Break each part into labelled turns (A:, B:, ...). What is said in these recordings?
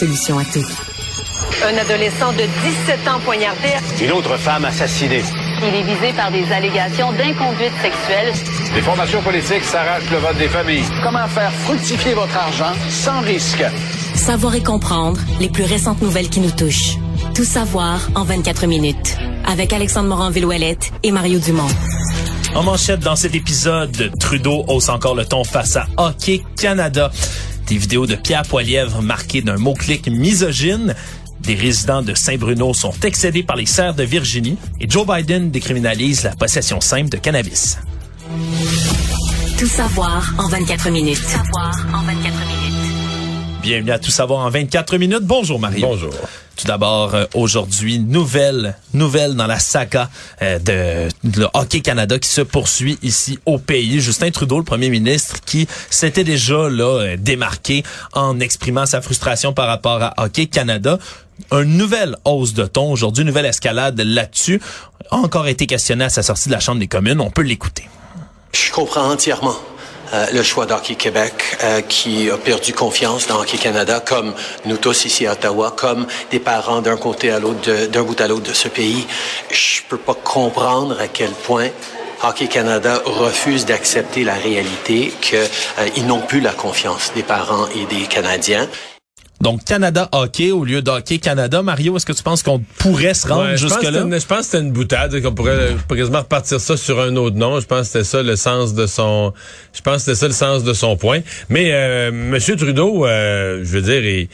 A: Solution à tout.
B: Un adolescent de 17 ans poignardé.
C: Une autre femme assassinée.
D: Il est visé par des allégations d'inconduite sexuelle.
C: Les formations politiques s'arrachent le vote des familles.
E: Comment faire fructifier votre argent sans risque?
A: Savoir et comprendre les plus récentes nouvelles qui nous touchent. Tout savoir en 24 minutes. Avec Alexandre Morin-Villouellette et Mario Dumont.
F: En manchette dans cet épisode, Trudeau hausse encore le ton face à Hockey Canada. Des vidéos de Pierre Poilièvre marquées d'un mot-clic misogyne. Des résidents de Saint-Bruno sont excédés par les serres de Virginie et Joe Biden décriminalise la possession simple de cannabis.
A: Tout savoir en 24 minutes.
D: Savoir en 24 minutes.
F: Bienvenue à Tout savoir en 24 minutes. Bonjour Mario.
G: Bonjour.
F: Tout d'abord, euh, aujourd'hui, nouvelle, nouvelle dans la saga euh, de, de Hockey Canada qui se poursuit ici au pays. Justin Trudeau, le premier ministre, qui s'était déjà là euh, démarqué en exprimant sa frustration par rapport à Hockey Canada. Une nouvelle hausse de ton aujourd'hui, une nouvelle escalade là-dessus, a encore été questionné à sa sortie de la Chambre des communes. On peut l'écouter.
H: Je comprends entièrement euh, le choix d'Hockey Québec euh, qui a perdu confiance dans Hockey Canada, comme nous tous ici à Ottawa, comme des parents d'un côté à l'autre, d'un bout à l'autre de ce pays. Je peux pas comprendre à quel point Hockey Canada refuse d'accepter la réalité qu'ils n'ont plus la confiance des parents et des Canadiens.
F: Donc, Canada Hockey au lieu d'Hockey Canada. Mario, est-ce que tu penses qu'on pourrait se rendre
G: Ouais,
F: jusque-là?
G: je pense que c'était une boutade, qu'on pourrait euh, quasiment repartir ça sur un autre nom. Je pense que c'était ça le sens de son, je pense que c'était ça le sens de son point. Mais euh, Monsieur Trudeau, euh, je veux dire, il-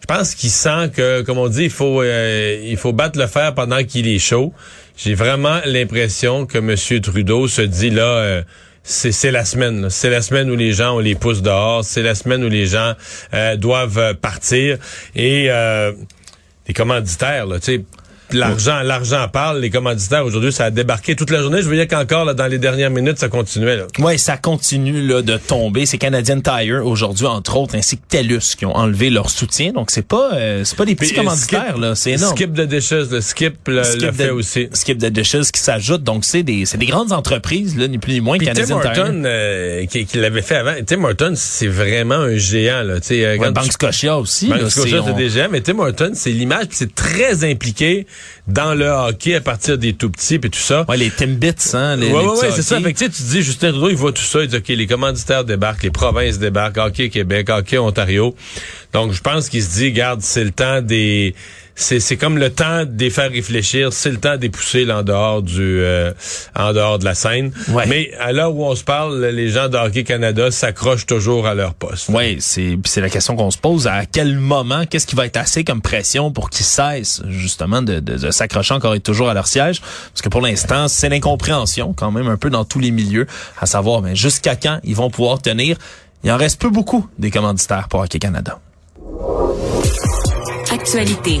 G: je pense qu'il sent que, comme on dit, il faut, euh, il faut battre le fer pendant qu'il est chaud. J'ai vraiment l'impression que Monsieur Trudeau se dit là. C'est la semaine. C'est la semaine où les gens on les pousse dehors. C'est la semaine où les gens euh, doivent euh, partir. Et euh, les commanditaires, là, tu sais, l'argent, l'argent parle. Les commanditaires aujourd'hui, ça a débarqué toute la journée. Je voyais qu'encore là, dans les dernières minutes, ça continuait. Là.
F: Oui, ça continue là, de tomber. C'est Canadian Tire aujourd'hui, entre autres, ainsi que TELUS qui ont enlevé leur soutien. Donc c'est pas euh, c'est pas des petits
G: Puis, euh,
F: commanditaires
G: Skip-
F: là, c'est énorme.
G: Skip de Dishes, le Skip le,
F: Skip
G: le fait
F: de-
G: aussi.
F: Skip de Dishes qui s'ajoute. Donc c'est des c'est des grandes entreprises là, ni plus ni moins
G: Puis Tim
F: Canadian Tire.
G: Horton, euh, qui, qui l'avait fait avant. Tim Horton, c'est vraiment un géant. Là, tu sais, euh,
F: Ouais,
G: tu-
F: Scotia aussi.
G: Banque Scotia,
F: c'est- on-
G: des géants, mais Tim Horton, c'est l'image, puis c'est très impliqué dans le hockey à partir des tout petits, puis tout ça.
F: Ouais, les Timbits, hein, les,
G: Ouais,
F: les
G: ouais, ouais, c'est ça. Fait que, tu sais, tu dis, Justin Trudeau, il voit tout ça. Il dit, OK, les commanditaires débarquent, les provinces débarquent, Hockey Québec, Hockey Ontario. Donc, je pense qu'il se dit, garde, c'est le temps des... C'est, c'est comme le temps de les faire réfléchir. C'est le temps de les pousser là, en dehors du, euh, en dehors de la scène.
F: Ouais.
G: Mais à l'heure où on se parle, les gens de Hockey Canada s'accrochent toujours à leur poste.
F: Oui, c'est c'est la question qu'on se pose. À quel moment, qu'est-ce qui va être assez comme pression pour qu'ils cessent justement de, de, de s'accrocher encore et toujours à leur siège? Parce que pour l'instant, c'est l'incompréhension quand même un peu dans tous les milieux, à savoir mais jusqu'à quand ils vont pouvoir tenir? Il en reste peu beaucoup des commanditaires pour Hockey Canada.
A: Actualité.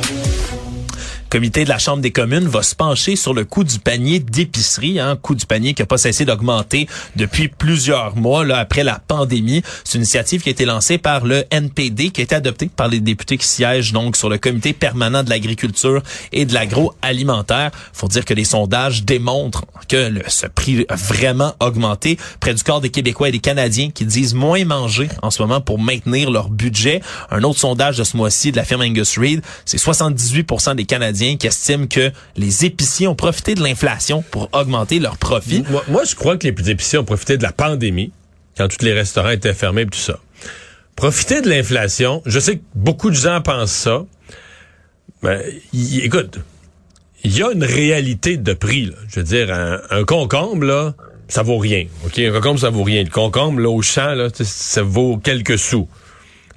F: Le comité de la Chambre des communes va se pencher sur le coût du panier d'épicerie, hein, coût du panier qui n'a pas cessé d'augmenter depuis plusieurs mois là, après la pandémie. C'est une initiative qui a été lancée par le NPD, qui a été adoptée par les députés qui siègent donc sur le comité permanent de l'agriculture et de l'agroalimentaire. Faut dire que les sondages démontrent que ce prix a vraiment augmenté. Près du quart des Québécois et des Canadiens qui disent moins manger en ce moment pour maintenir leur budget. Un autre sondage de ce mois-ci de la firme Angus Reid, c'est 78 des Canadiens qui estiment que les épiciers ont profité de l'inflation pour augmenter leurs profits.
G: Moi, je crois que les épiciers ont profité de la pandémie, quand tous les restaurants étaient fermés et tout ça. Profiter de l'inflation, je sais que beaucoup de gens pensent ça. Mais écoute, il y a une réalité de prix. Je veux dire, un, un concombre, là, ça vaut rien. Un concombre, ça vaut rien. Le concombre, là, au champ, là, ça vaut quelques sous.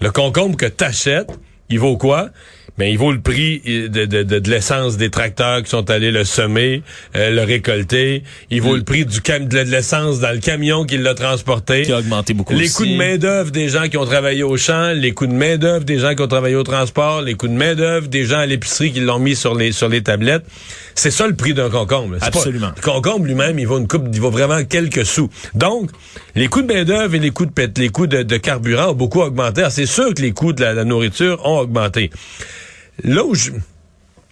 G: Le concombre que t'achètes, il vaut quoi? Mais il vaut le prix de, de, de, de l'essence des tracteurs qui sont allés le semer, euh, le récolter. Il vaut le prix du cam de l'essence dans le camion qui l'a transporté.
F: Qui a augmenté beaucoup
G: Les
F: aussi.
G: coûts de main-d'œuvre des gens qui ont travaillé au champ, les coûts de main-d'œuvre des gens qui ont travaillé au transport, les coûts de main-d'œuvre des gens à l'épicerie qui l'ont mis sur les sur les tablettes. C'est ça le prix d'un concombre. pas-
F: Absolument.
G: le concombre lui-même, il vaut une coupe, il vaut vraiment quelques sous. Donc, les coûts de main-d'œuvre et les coûts de pét- les coûts de, de carburant ont beaucoup augmenté. C'est sûr que les coûts de la, la nourriture ont augmenté. Là où je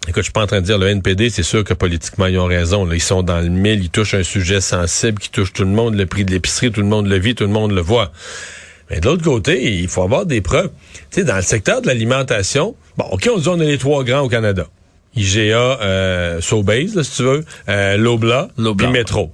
G: Écoute, je suis pas en train de dire le NPD, c'est sûr que politiquement, ils ont raison. Là. Ils sont dans le mille, ils touchent un sujet sensible qui touche tout le monde, le prix de l'épicerie, tout le monde le vit, tout le monde le voit. Mais de l'autre côté, il faut avoir des preuves. Tu sais, dans le secteur de l'alimentation, bon, OK, on dit on a les trois grands au Canada. IGA, euh, Sobeys, là, si tu veux, euh, Lobla, puis Metro.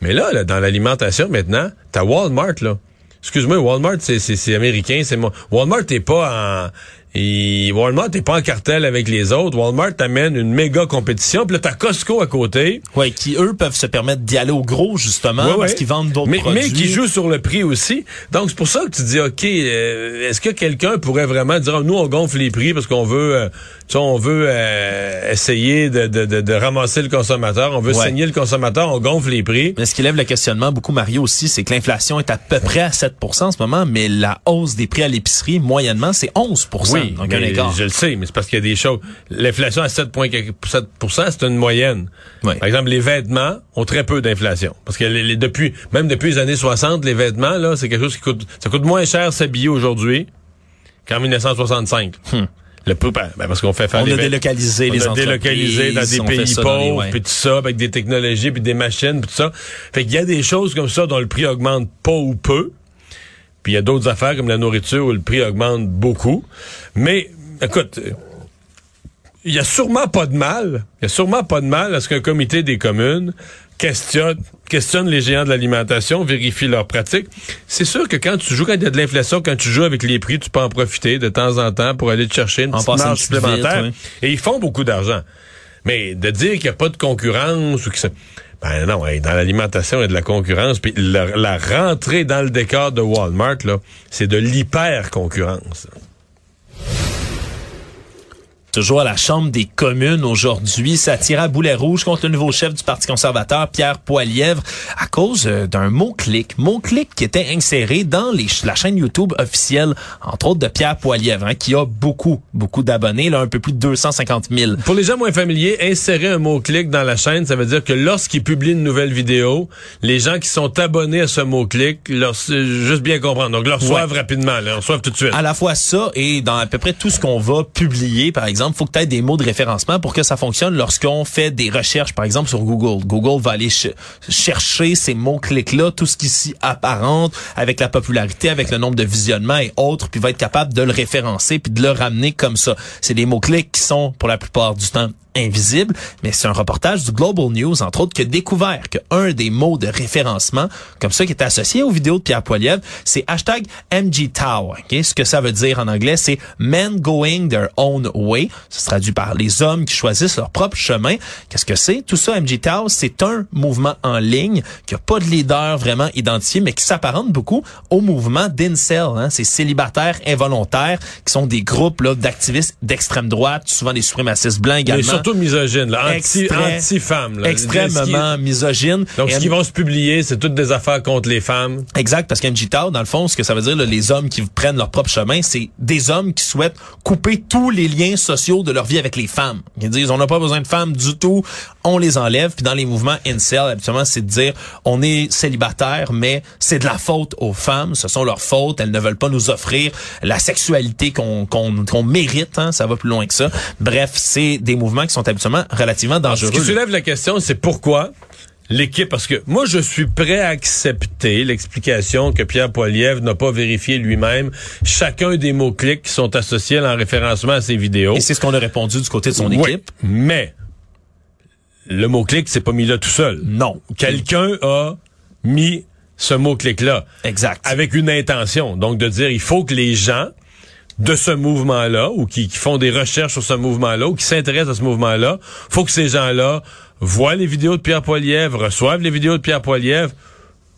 G: Mais là, là, dans l'alimentation, maintenant, t'as Walmart, là. Excuse-moi, Walmart, c'est américain, c'est moi. Walmart n'est pas en... Et Walmart n'est pas en cartel avec les autres. Walmart t'amène une méga compétition. Puis là, t'as Costco à côté.
F: Ouais, qui eux peuvent se permettre d'y aller au gros justement
G: Ouais,
F: parce
G: ouais.
F: qu'ils vendent d'autres produits.
G: Mais qui jouent sur le prix aussi. Donc, c'est pour ça que tu dis, OK, euh, est-ce que quelqu'un pourrait vraiment dire, nous, on gonfle les prix parce qu'on veut, euh, sais, on veut euh, essayer de, de, de, de ramasser le consommateur, on veut
F: Ouais.
G: saigner le consommateur, on gonfle les prix.
F: Mais ce qui lève le questionnement beaucoup, Mario, aussi, c'est que l'inflation est à peu près à 7% en ce moment, mais la hausse des prix à l'épicerie, moyennement, c'est 11
G: Oui,
F: Donc,
G: mais je le sais, mais c'est parce qu'il y a des choses. L'inflation à 7,7% c'est une moyenne.
F: Oui.
G: Par exemple, les vêtements ont très peu d'inflation. Parce que les, les- depuis, même depuis les années 60, les vêtements, là, c'est quelque chose qui coûte, ça coûte moins cher s'habiller aujourd'hui qu'en 1965. Le ben, ben, parce qu'on fait faire.
F: On
G: les
F: a délocalisé
G: On
F: les
G: a délocalisé dans des pays pauvres, puis tout ça, avec des technologies, puis des machines, puis tout ça. Fait qu'il y a des choses comme ça dont le prix augmente pas ou peu. Puis il y a d'autres affaires comme la nourriture où le prix augmente beaucoup. Mais, écoute, il y a sûrement pas de mal, il y a sûrement pas de mal à ce qu'un comité des communes questionne, questionne les géants de l'alimentation, vérifie leurs pratiques. C'est sûr que quand tu joues, quand il y a de l'inflation, quand tu joues avec les prix, tu peux en profiter de temps en temps pour aller te chercher une
F: En
G: petite marge supplémentaire.
F: vite,
G: Et ils font beaucoup d'argent. Mais de dire qu'il n'y a pas de concurrence ou que ça... Ben non, hey, dans l'alimentation, il y a de la concurrence. Puis la, la rentrée dans le décor de Walmart, là, c'est de l'hyper-concurrence.
F: Toujours à la Chambre des communes aujourd'hui, ça à boulet rouge contre le nouveau chef du Parti conservateur, Pierre Poilièvre, cause euh, d'un mot-clic. Mot-clic qui était inséré dans les, la chaîne YouTube officielle, entre autres de Pierre Poilièvre, hein, qui a beaucoup, beaucoup d'abonnés, là, un peu plus de 250 000.
G: Pour les gens moins familiers, insérer un mot-clic dans la chaîne, ça veut dire que lorsqu'ils publient une nouvelle vidéo, les gens qui sont abonnés à ce mot-clic, leur, juste bien comprendre, donc le reçoivent rapidement, le reçoivent tout de suite.
F: À la fois ça et dans à peu près tout ce qu'on va publier, par exemple, faut que tu aies des mots de référencement pour que ça fonctionne lorsqu'on fait des recherches, par exemple, sur Google. Google va aller ch- chercher ces mots-clics-là, tout ce qui s'y apparente, avec la popularité, avec le nombre de visionnements et autres, puis va être capable de le référencer puis de le ramener comme ça. C'est des mots-clics qui sont, pour la plupart du temps, invisibles, mais c'est un reportage du Global News, entre autres, qui a découvert qu'un des mots de référencement, comme ça, qui est associé aux vidéos de Pierre Poilievre, c'est hashtag MGTOW. ok? Ce que ça veut dire en anglais, c'est Men Going Their Own Way. Ça se traduit par les hommes qui choisissent leur propre chemin. Qu'est-ce que c'est? Tout ça, MGTOW, c'est un mouvement en ligne qui a pas de leader vraiment identifié, mais qui s'apparente beaucoup au mouvement d'Incel. Hein? Ces célibataires involontaires qui sont des groupes là, d'activistes d'extrême droite, souvent des suprémacistes blancs également.
G: Surtout misogyne, là, anti, anti-femme. là.
F: extrêmement misogyne.
G: Donc, ce qu'ils vont se publier, c'est toutes des affaires contre les femmes.
F: Exact, parce qu'MGTOW, dans le fond, ce que ça veut dire, là, les hommes qui prennent leur propre chemin, c'est des hommes qui souhaitent couper tous les liens sociaux de leur vie avec les femmes. Ils disent, on n'a pas besoin de femmes du tout, on les enlève. Puis dans les mouvements incel, habituellement, c'est de dire, on est célibataire, mais c'est de la faute aux femmes, ce sont leurs fautes, elles ne veulent pas nous offrir la sexualité qu'on qu'on qu'on mérite, hein, ça va plus loin que ça. Bref, c'est des mouvements qui sont habituellement relativement
G: Ce
F: dangereux.
G: qui soulève la question, c'est pourquoi l'équipe, parce que moi, je suis prêt à accepter l'explication que Pierre Poilievre n'a pas vérifié lui-même chacun des mots-clics qui sont associés à l'enréférencement à ses vidéos.
F: Et c'est ce qu'on a répondu du côté de son
G: Oui,
F: équipe.
G: mais le mot-clic s'est pas mis là tout seul.
F: Non.
G: Quelqu'un a mis ce mot-clic-là.
F: Exact.
G: Avec une intention. Donc, de dire, il faut que les gens de ce mouvement-là, ou qui, qui font des recherches sur ce mouvement-là, ou qui s'intéressent à ce mouvement-là, faut que ces gens-là voient les vidéos de Pierre Poilievre, reçoivent les vidéos de Pierre Poilievre.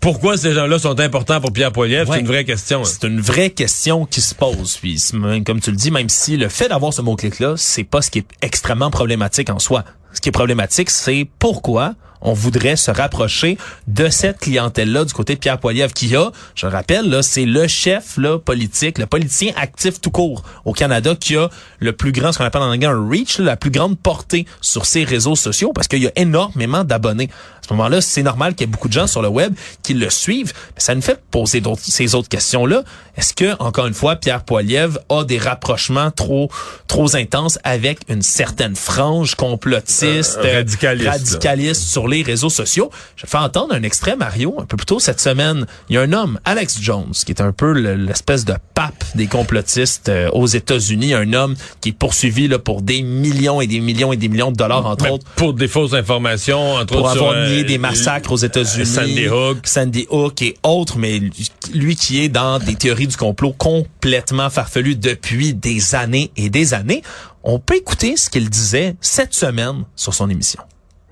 G: Pourquoi ces gens-là sont importants pour Pierre Poilievre?
F: Ouais.
G: C'est une vraie question. hein.
F: C'est une vraie question qui se pose. Puis, comme tu le dis, même si le fait d'avoir ce mot-clic-là, c'est pas ce qui est extrêmement problématique en soi. Ce qui est problématique, c'est pourquoi on voudrait se rapprocher de cette clientèle-là du côté de Pierre Poilievre, qui a, je le rappelle, là, c'est le chef là, politique, le politicien actif tout court au Canada qui a le plus grand, ce qu'on appelle en anglais un reach, là, la plus grande portée sur ses réseaux sociaux parce qu'il y a énormément d'abonnés. À ce moment-là, c'est normal qu'il y ait beaucoup de gens sur le web qui le suivent, mais ça nous fait poser d'autres, ces autres questions-là. Est-ce que, encore une fois, Pierre Poilievre a des rapprochements trop, trop intenses avec une certaine frange complotiste,
G: Euh, radicaliste,
F: radicaliste sur les réseaux sociaux. Je fais entendre un extrait, Mario, un peu plus tôt cette semaine. Il y a un homme, Alex Jones, qui est un peu l'espèce de pape des complotistes euh, aux États-Unis, un homme qui est poursuivi là, pour des millions et des millions et des millions de dollars, entre
G: Mais
F: autres,
G: Pour des fausses informations, entre
F: pour
G: autres.
F: avoir
G: sur, euh,
F: nié des massacres aux États-Unis.
G: Sandy Hook.
F: Sandy Hook et autres, mais lui qui est dans des théories du complot complètement farfelues depuis des années et des années. On peut écouter ce qu'il disait cette semaine sur son émission.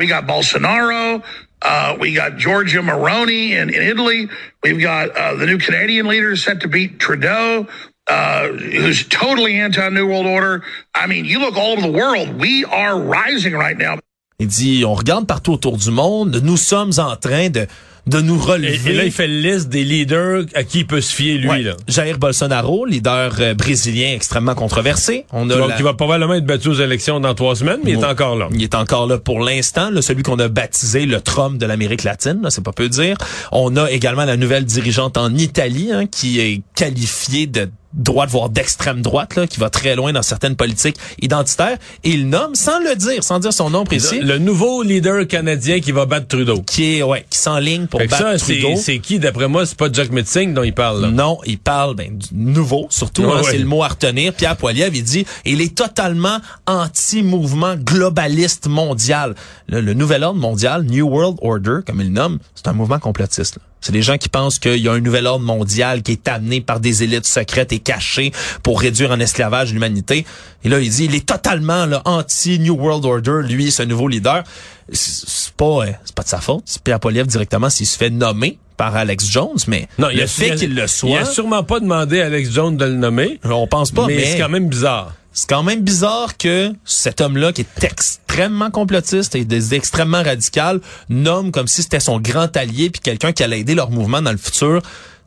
I: We got Bolsonaro. Uh, we got Giorgia Moroni in, in Italy. We've got uh, the new Canadian leader set to beat Trudeau, uh, who's totally anti-New World Order. I mean, you look all over the world. We are rising right now.
F: Il dit, on regarde partout autour du monde, nous sommes en train de de nous relever.
G: et là, il fait la liste des leaders à qui il peut se fier, lui.
F: Ouais.
G: Là.
F: Jair Bolsonaro, leader euh, brésilien extrêmement controversé. On a
G: Donc,
F: la-
G: il va probablement être battu aux élections dans trois semaines, mais il est encore là.
F: Il est encore là pour l'instant, celui qu'on a baptisé le Trump de l'Amérique latine, c'est pas peu dire. On a également la nouvelle dirigeante en Italie hein, qui est qualifiée de droite, voire d'extrême droite, là, qui va très loin dans certaines politiques identitaires. Et il nomme, sans le dire, sans dire son nom précis,
G: Le nouveau leader canadien qui va battre Trudeau.
F: qui est ouais, qui s'enligne pour
G: Fait
F: battre
G: ça, c'est
F: Trudeau.
G: c'est qui, d'après moi, c'est pas Jack Metzing dont il parle. Là.
F: Non, il parle ben, du nouveau, surtout,
G: Ouais,
F: hein,
G: ouais.
F: c'est le mot à retenir. Pierre Poilievre, il dit, il est totalement anti-mouvement globaliste mondial. Le, le nouvel ordre mondial, New World Order, comme il le nomme, c'est un mouvement complotiste. là. C'est des gens qui pensent qu'il y a un nouvel ordre mondial qui est amené par des élites secrètes et cachées pour réduire en esclavage l'humanité. Et là, il dit, il est totalement là, anti-New World Order, lui, ce nouveau leader. C'est pas, euh, c'est pas de sa faute. C'est Pierre Poilievre directement s'il se fait nommer par Alex Jones, mais
G: Non,
F: le
G: a-
F: fait qu'il le
G: Il
F: soit,
G: a sûrement pas demandé à Alex Jones de le nommer,
F: on pense pas,
G: mais,
F: mais,
G: c'est quand même bizarre.
F: c'est quand même bizarre que cet homme-là, qui est extrêmement complotiste et des- extrêmement radical, nomme comme si c'était son grand allié puis quelqu'un qui allait aider leur mouvement dans le futur.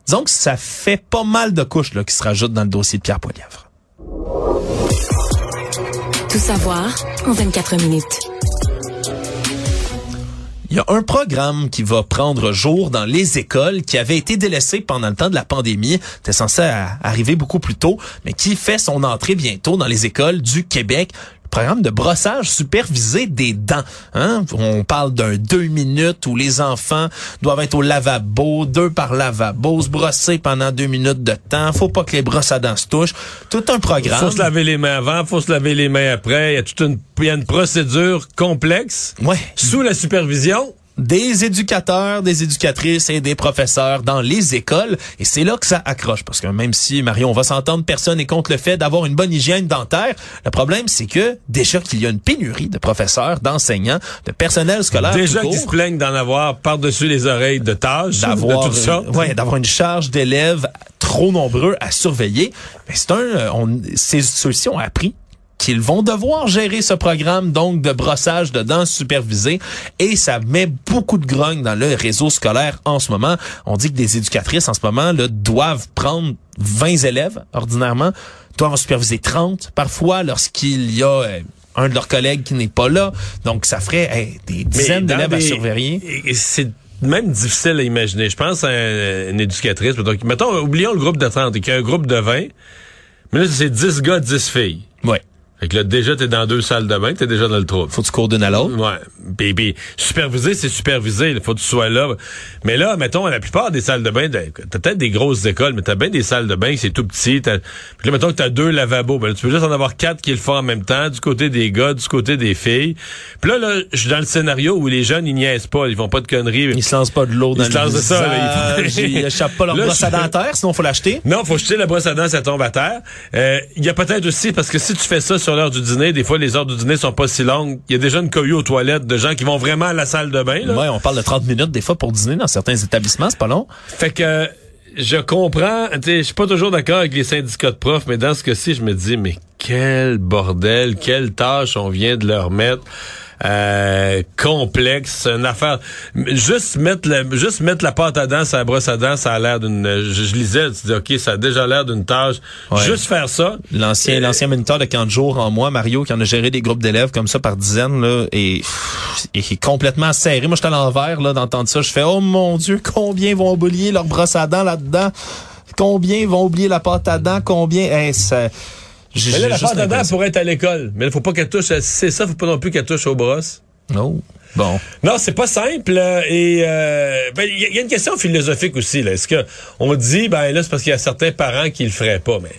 F: Disons que ça fait pas mal de couches là, qui se rajoutent dans le dossier de Pierre Poilievre.
A: Tout savoir en 24 minutes.
F: Il y a un programme qui va prendre jour dans les écoles qui avait été délaissé pendant le temps de la pandémie. C'était censé arriver beaucoup plus tôt, mais qui fait son entrée bientôt dans les écoles du Québec. Programme de brossage supervisé des dents. Hein? On parle d'un deux minutes où les enfants doivent être au lavabo, deux par lavabo, se brosser pendant deux minutes de temps. Faut pas que les brosses à dents se touchent. Tout un programme.
G: Faut se laver les mains avant, faut se laver les mains après. Il y a toute une, il y a une procédure complexe
F: Ouais.
G: sous la supervision.
F: Des éducateurs, des éducatrices et des professeurs dans les écoles. Et c'est là que ça accroche. Parce que même si, Marion, on va s'entendre, personne n'est contre le fait d'avoir une bonne hygiène dentaire. Le problème, c'est que déjà qu'il y a une pénurie de professeurs, d'enseignants, de personnel scolaire.
G: Déjà qu'ils se plaignent d'en avoir par-dessus les oreilles de tâches,
F: d'avoir ouais, d'avoir une charge d'élèves trop nombreux à surveiller. Mais c'est un, euh, on, ces- ceux-ci ont appris qu'ils vont devoir gérer ce programme donc de brossage de dents supervisé et ça met beaucoup de grogne dans le réseau scolaire en ce moment. On dit que des éducatrices en ce moment là, doivent prendre 20 élèves ordinairement, doivent en superviser 30 parfois lorsqu'il y a euh, un de leurs collègues qui n'est pas là. Donc ça ferait hey, des dizaines d'élèves à surveiller.
G: C'est même difficile à imaginer. Je pense à un- une éducatrice. Donc, mettons, oublions le groupe de 30 et qu'il y a un groupe de 20. Mais là, c'est 10 gars, 10 filles.
F: Ouais.
G: Fait que là, déjà, t'es dans deux salles de bain, t'es déjà dans le trouble.
F: Faut que tu cours d'une à l'autre.
G: Ouais. Puis, puis, superviser, c'est superviser. Il faut que tu sois là. Mais là, mettons, la plupart des salles de bain, t'as peut-être des grosses écoles, mais t'as bien des salles de bain c'est tout petit. Puis là, mettons que t'as deux lavabos. Ben, là, tu peux juste en avoir quatre qui le font en même temps, du côté des gars, du côté des filles. Puis là, là, je suis dans le scénario où les jeunes, ils niaisent pas, ils font pas de conneries.
F: Ils se lancent pas de l'eau dans
G: Ils se lancent de ça, là, ils
F: échappent pas leur
G: Là,
F: brosse à dentaire, sinon faut l'acheter.
G: Non, faut jeter la brosse à dents, ça tombe à terre. Euh, Il y a peut-être aussi, parce que si tu fais ça sur l'heure du dîner, des fois les heures du dîner sont pas si longues. Il y a déjà une cohue aux toilettes de gens qui vont vraiment à la salle de bain. Là.
F: Ouais, on parle de 30 minutes des fois pour dîner dans certains établissements, c'est pas long.
G: Fait que je comprends, je suis pas toujours d'accord avec les syndicats de profs, mais dans ce cas-ci, je me dis, mais quel bordel, quelle tâche on vient de leur mettre. Euh, complexe, une affaire. Juste mettre la, juste mettre la pâte à dents, la brosse à dents, ça a l'air d'une. Je, je lisais, tu dis ok, ça a déjà l'air d'une tâche.
F: Ouais.
G: Juste faire ça.
F: L'ancien,
G: Euh,
F: l'ancien moniteur de camp de jour en moi, Mario, qui en a géré des groupes d'élèves comme ça par dizaines, là, et, et qui est complètement serré. Moi, j'étais à l'envers, là, d'entendre ça. Je fais, oh mon Dieu, combien vont oublier leur brosse à dents là-dedans? Combien vont oublier la pâte à dents? Combien? Hey, ça, j'ai-
G: Mais là, la dents
F: l'impression-
G: pourrait être à l'école. Mais il faut pas qu'elle touche, c'est ça, faut pas non plus qu'elle touche aux brosses.
F: Non. Bon.
G: Non, c'est pas simple. euh, Et euh, ben, il y, a- il une question philosophique aussi. là. Est-ce que on dit ben là c'est parce qu'il y a certains parents qui le feraient pas, mais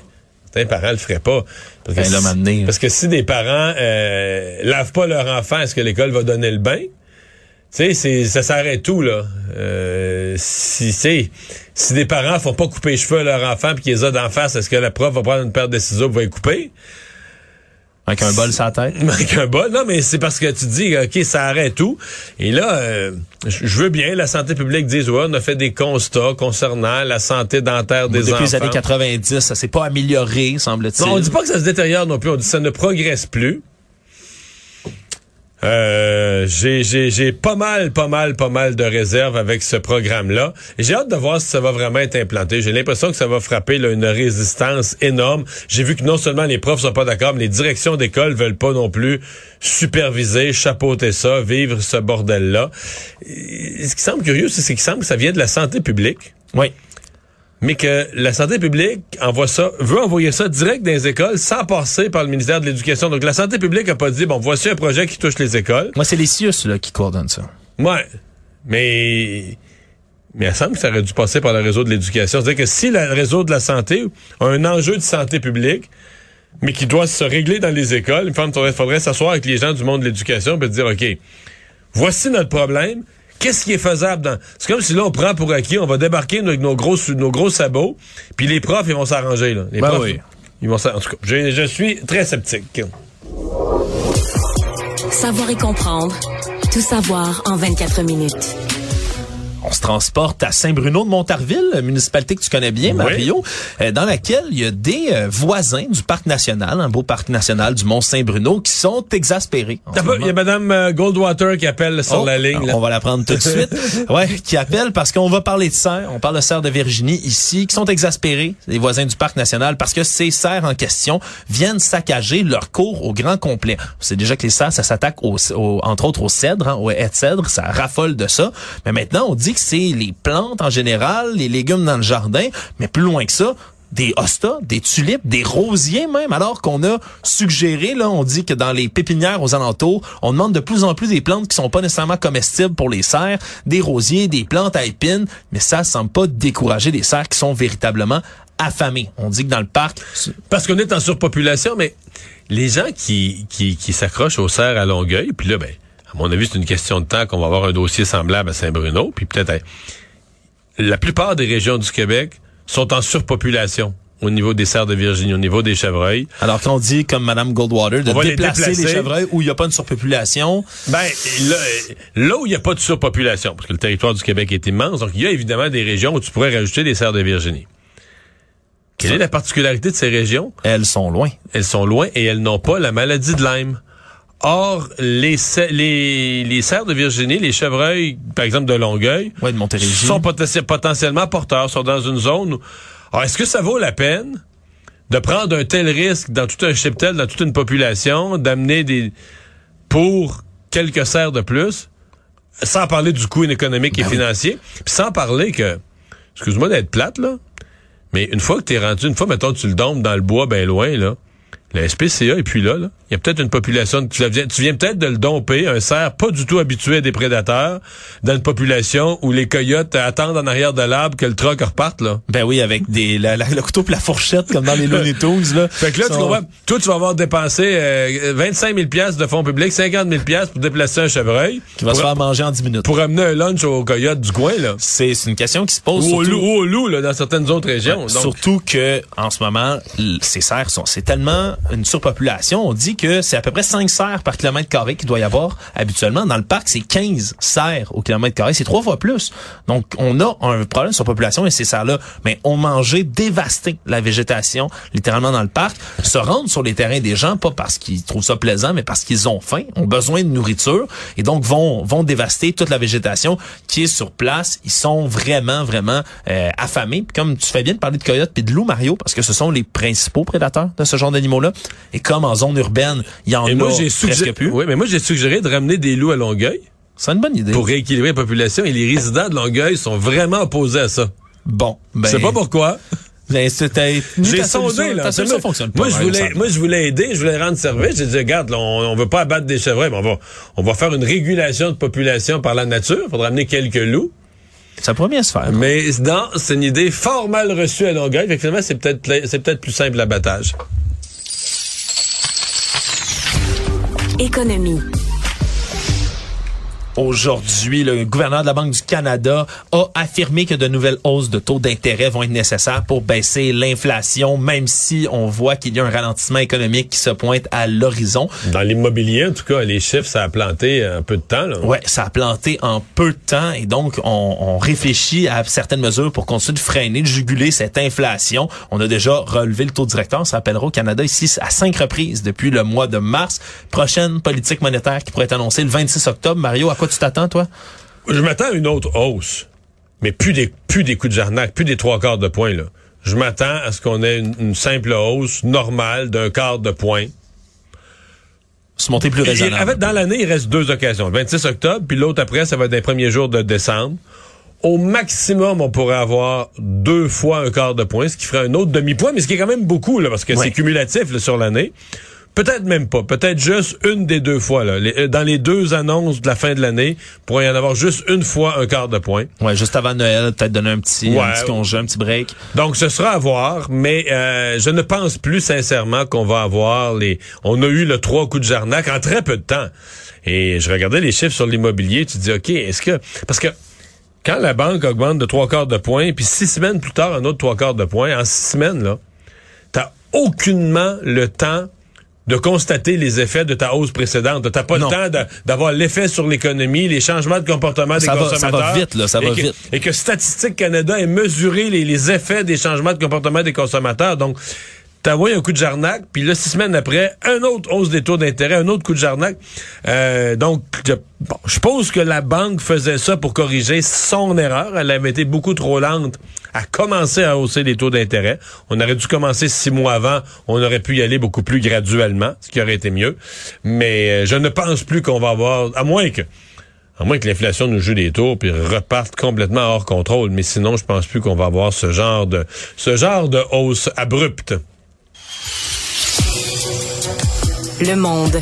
G: certains parents le feraient pas. Parce que,
F: Ben, là,
G: si,
F: là.
G: parce que si des parents euh, lavent pas leur enfant, est-ce que l'école va donner le bain? Tu sais, c'est- ça s'arrête tout, là. Euh, si, c'est- si des parents font pas couper les cheveux à leur enfant puis qu'ils les ont d'en face, est-ce que la prof va prendre une paire de ciseaux pour les couper?
F: Avec un bol sur la tête.
G: Avec un bol, non, mais c'est parce que tu dis, OK, ça arrête tout. Et là, euh, je veux bien, la santé publique dise, ouais, on a fait des constats concernant la santé dentaire des
F: Depuis
G: enfants.
F: les années 90, ça s'est pas amélioré, semble-t-il.
G: Non, on dit pas que ça se détériore non plus, on dit que ça ne progresse plus. Euh, j'ai, pas mal, pas mal, pas mal de réserves avec ce programme-là. J'ai hâte de voir si ça va vraiment être implanté. J'ai l'impression que ça va frapper une résistance énorme. J'ai vu que non seulement les profs sont pas d'accord, mais les directions d'école veulent pas non plus superviser, chapeauter ça, vivre ce bordel-là. Ce qui semble curieux, c'est semble que ça vient de la santé publique
F: Oui.
G: Mais que la santé publique envoie ça, veut envoyer ça direct dans les écoles sans passer par le ministère de l'Éducation. Donc la santé publique a pas dit bon voici un projet qui touche les écoles.
F: Moi, c'est les CIUS là, qui coordonnent ça.
G: Ouais, mais mais il semble que ça aurait dû passer par le réseau de l'éducation. C'est-à-dire que si le réseau de la santé a un enjeu de santé publique, mais qui doit se régler dans les écoles, il me faudrait, faudrait s'asseoir avec les gens du monde de l'éducation et dire OK, voici notre problème. Qu'est-ce qui est faisable dans... C'est comme si là, on prend pour acquis, on va débarquer avec nos gros, nos gros sabots, puis les profs, ils vont s'arranger, là. Les
F: Ben
G: profs,
F: oui.
G: ils vont s'arranger. En tout cas, je, je suis très sceptique.
A: Savoir et comprendre. Tout savoir en 24 minutes.
F: On se transporte à Saint-Bruno de Montarville, municipalité que tu connais bien. Mario, euh, dans laquelle il y a des euh, voisins du parc national, un beau parc national du Mont-Saint-Bruno, qui sont exaspérés.
G: Il y a Madame euh, Goldwater qui appelle sur
F: Oh,
G: la ligne. là.
F: On va la prendre tout de suite. Ouais, qui appelle parce qu'on va parler de cerfs. On parle de cerfs de Virginie ici, qui sont exaspérés, les voisins du parc national, parce que ces cerfs en question viennent saccager leur cours au grand complet. Sait déjà que les cerfs, ça s'attaque au, au- entre autres au cèdre, hein, au haies de cèdre, ça raffole de ça. Mais maintenant, on dit c'est les plantes en général, les légumes dans le jardin, mais plus loin que ça, des hostas, des tulipes, des rosiers même, alors qu'on a suggéré, là, on dit que dans les pépinières aux alentours, on demande de plus en plus des plantes qui sont pas nécessairement comestibles pour les cerfs, des rosiers, des plantes à épines, mais ça semble pas décourager des cerfs qui sont véritablement affamés. On dit que dans le parc,
G: Parce qu'on est en surpopulation, mais les gens qui, qui, qui s'accrochent au cerf à Longueuil, puis là, ben, à mon avis, c'est une question de temps qu'on va avoir un dossier semblable à Saint-Bruno, puis peut-être à- la plupart des régions du Québec sont en surpopulation au niveau des cerfs de Virginie, au niveau des chevreuils.
F: alors qu'on dit, comme Madame Goldwater, de
G: les
F: déplacer les, chevreuils où il n'y a pas une surpopulation.
G: Ben, là, là où il n'y a pas de surpopulation, parce que le territoire du Québec est immense, donc il y a évidemment des régions où tu pourrais rajouter des cerfs de Virginie. Quelle est la particularité de ces régions?
F: Elles sont loin.
G: elles sont loin et elles n'ont pas la maladie de Lyme. Or, les, les, les cerfs de Virginie, les chevreuils, par exemple de Longueuil,
F: Ouais, de Montérégie.
G: sont poten- potentiellement porteurs, sont dans une zone où... Alors, est-ce que ça vaut la peine de prendre un tel risque dans tout un cheptel, dans toute une population, d'amener des... pour quelques cerfs de plus, sans parler du coût économique et
F: Ben oui.
G: financier, puis sans parler que... Excuse-moi d'être plate, là, mais une fois que t'es rendu, une fois, mettons, tu le dompes dans le bois, ben loin, là, la SPCA est puis là, là. Il y a peut-être une population, tu, viens, tu viens peut-être de le domper, un cerf pas du tout habitué à des prédateurs, dans une population où les coyotes attendent en arrière de l'arbre que le truck reparte, là.
F: Ben oui, avec des la, la- le couteau et la fourchette, comme dans les Looney Tunes, là.
G: Fait que là, tu
F: Sont-
G: comprends, toi, tu vas avoir dépensé euh, 25 000 piastres de fonds publics, 50 000 piastres pour déplacer un chevreuil,
F: Qui va
G: pour,
F: se faire manger en 10 minutes.
G: pour amener un lunch aux coyotes du coin, là.
F: C'est c'est une question qui se pose.
G: Ou au loup, ou au loup, là, dans certaines autres régions. Donc,
F: Surtout que en ce moment, ces cerfs sont c'est tellement une surpopulation. On dit que c'est à peu près 5 cerfs par kilomètre carré qu'il doit y avoir habituellement. Dans le parc, c'est 15 cerfs au kilomètre carré. C'est trois fois plus. Donc, on a un problème de surpopulation et ces cerfs-là, mais ont mangé, dévasté la végétation littéralement dans le parc, se rendent sur les terrains des gens, pas parce qu'ils trouvent ça plaisant, mais parce qu'ils ont faim, ont besoin de nourriture et donc vont, vont dévaster toute la végétation qui est sur place. Ils sont vraiment, vraiment euh, affamés. Comme tu fais bien de parler de coyotes puis de loups, Mario, parce que ce sont les principaux prédateurs de ce genre d'animaux-là. Et comme en zone urbaine, il y en
G: et
F: a
G: moi, suggéré,
F: plus.
G: oui, mais moi, j'ai suggéré de ramener des loups à Longueuil.
F: C'est une bonne idée.
G: pour rééquilibrer la population et les résidents de Longueuil sont vraiment opposés à ça.
F: Bon, ben,
G: Je sais pas pourquoi.
F: Ben, c'était-
G: J'ai sondé, là. moi,
F: fonctionne pas.
G: moi, je voulais,
F: ça.
G: moi, je voulais aider, je voulais rendre service. J'ai dit, regarde, là, on, on veut pas abattre des chevreuils, mais on va, on va faire une régulation de population par la nature. Faudra amener quelques loups.
F: Ça pourrait bien se faire.
G: Mais non, c'est une idée fort mal reçue à Longueuil. Fait que finalement, c'est peut-être, c'est peut-être plus simple l'abattage.
A: Économie.
F: Aujourd'hui, le gouverneur de la Banque du Canada a affirmé que de nouvelles hausses de taux d'intérêt vont être nécessaires pour baisser l'inflation, même si on voit qu'il y a un ralentissement économique qui se pointe à l'horizon.
G: Dans l'immobilier, en tout cas, les chiffres, ça a planté un peu de temps, là.
F: Ouais, ça a planté en peu de temps et donc on, on réfléchit à certaines mesures pour continuer de freiner, de juguler cette inflation. On a déjà relevé le taux directeur, on se rappellera au Canada ici à cinq reprises depuis le mois de mars. Prochaine politique monétaire qui pourrait être annoncée le 26 octobre. Mario, à quoi tu t'attends toi?
G: Je m'attends à une autre hausse, mais plus des, plus des coups de jarnac, plus des trois quarts de point, là. Je m'attends à ce qu'on ait une, une simple hausse normale d'un quart de point.
F: Se monter plus raisonnable.
G: en fait, dans l'année, il reste deux occasions. Le 26 octobre, puis l'autre après, ça va être les premiers jours de décembre. Au maximum, on pourrait avoir deux fois un quart de point, ce qui ferait un autre demi-point, mais ce qui est quand même beaucoup, là, parce que c'est cumulatif là, sur l'année. Peut-être même pas. Peut-être juste une des deux fois. Là. Les- euh, dans les deux annonces de la fin de l'année, pourrait y en avoir juste une fois un quart de point.
F: Ouais, juste avant Noël, peut-être donner un petit, un petit congé, un petit break.
G: Donc, ce sera à voir, mais euh, je ne pense plus sincèrement qu'on va avoir les... On a eu le trois coups de jarnac en très peu de temps. Et je regardais les chiffres sur l'immobilier, tu te dis, OK, est-ce que... Parce que quand la banque augmente de trois quarts de point, puis six semaines plus tard, un autre trois quarts de point, en six semaines, là, t'as aucunement le temps de constater les effets de ta hausse précédente. T'as pas
F: Non.
G: le temps d'avoir l'effet sur l'économie, les changements de comportement des
F: Ça va- ça va
G: consommateurs.
F: vite, là, ça
G: et
F: va
G: que,
F: vite.
G: Et que Statistique Canada ait mesuré les, les effets des changements de comportement des consommateurs. Donc, t'as envoyé un coup de jarnac, puis là, six semaines après, un autre hausse des taux d'intérêt, un autre coup de jarnac. Euh, donc, je, bon, je suppose que la banque faisait ça pour corriger son erreur. Elle avait été beaucoup trop lente à commencer à hausser les taux d'intérêt. On aurait dû commencer six mois avant. On aurait pu y aller beaucoup plus graduellement, ce qui aurait été mieux. Mais euh, je ne pense plus qu'on va avoir, à moins que à moins que l'inflation nous joue des tours puis reparte complètement hors contrôle. Mais sinon, je pense plus qu'on va avoir ce genre de ce genre de hausse abrupte.
A: Le monde.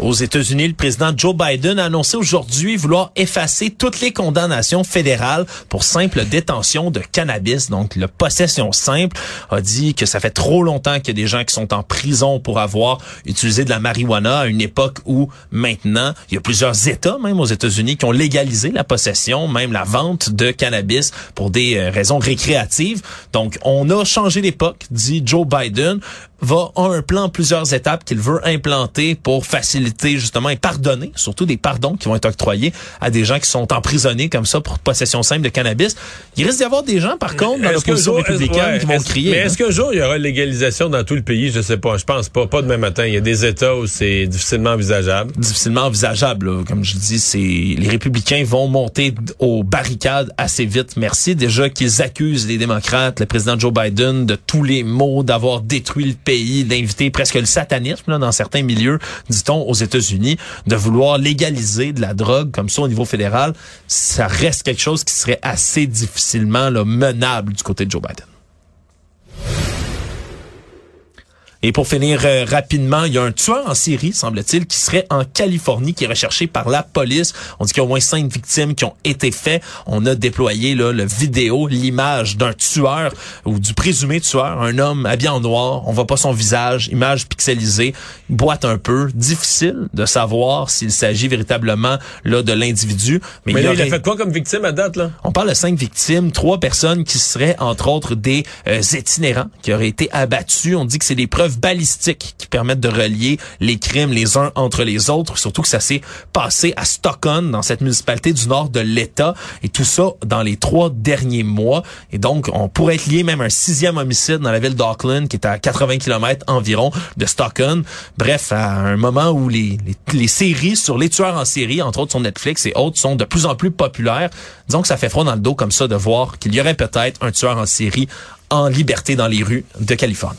F: Aux États-Unis, le président Joe Biden a annoncé aujourd'hui vouloir effacer toutes les condamnations fédérales pour simple détention de cannabis. Donc, la possession simple a dit que ça fait trop longtemps qu'il y a des gens qui sont en prison pour avoir utilisé de la marijuana à une époque où maintenant, il y a plusieurs États, même aux États-Unis, qui ont légalisé la possession, même la vente de cannabis pour des euh, raisons récréatives. Donc, on a changé d'époque, dit Joe Biden va a un plan plusieurs étapes qu'il veut implanter pour faciliter justement et pardonner, surtout des pardons qui vont être octroyés à des gens qui sont emprisonnés comme ça pour possession simple de cannabis. Il risque d'y avoir des gens, par contre, dans l'opposition républicaine
G: ouais,
F: qui vont crier.
G: Mais est-ce qu'un jour, il y aura légalisation dans tout le pays? Je sais pas. Je pense pas. Pas demain matin. Il y a des États où c'est difficilement envisageable.
F: difficilement envisageable. là. Comme je dis, c'est les républicains vont monter aux barricades assez vite. Merci déjà qu'ils accusent les démocrates, le président Joe Biden, de tous les maux, d'avoir détruit le pays, d'inviter presque le satanisme dans certains milieux, dit-on, aux États-Unis, de vouloir légaliser de la drogue comme ça au niveau fédéral. Ça reste quelque chose qui serait assez difficilement menable du côté de Joe Biden. Et pour finir euh, rapidement, il y a un tueur en série, semble-t-il, qui serait en Californie, qui est recherché par la police. On dit qu'il y a au moins cinq victimes qui ont été faites. On a déployé là, le vidéo, l'image d'un tueur ou du présumé tueur, un homme habillé en noir. On voit pas son visage, image pixelisée, il boite un peu. Difficile de savoir s'il s'agit véritablement là de l'individu.
G: Mais,
F: il y
G: là, il a
F: aurait-
G: fait quoi comme victime à date, là?
F: on parle de cinq victimes, trois personnes qui seraient entre autres des euh, itinérants qui auraient été abattus. On dit que c'est des preuves balistiques qui permettent de relier les crimes les uns entre les autres. Surtout que ça s'est passé à Stockton, dans cette municipalité du nord de l'État, et tout ça dans les trois derniers mois. Et donc, on pourrait être lié même à un sixième homicide dans la ville d'Auckland, qui est à 80 km environ de Stockton. Bref, à un moment où les, les, les séries sur les tueurs en série, entre autres sur Netflix et autres, sont de plus en plus populaires. Disons que ça fait froid dans le dos comme ça de voir qu'il y aurait peut-être un tueur en série en liberté dans les rues de Californie.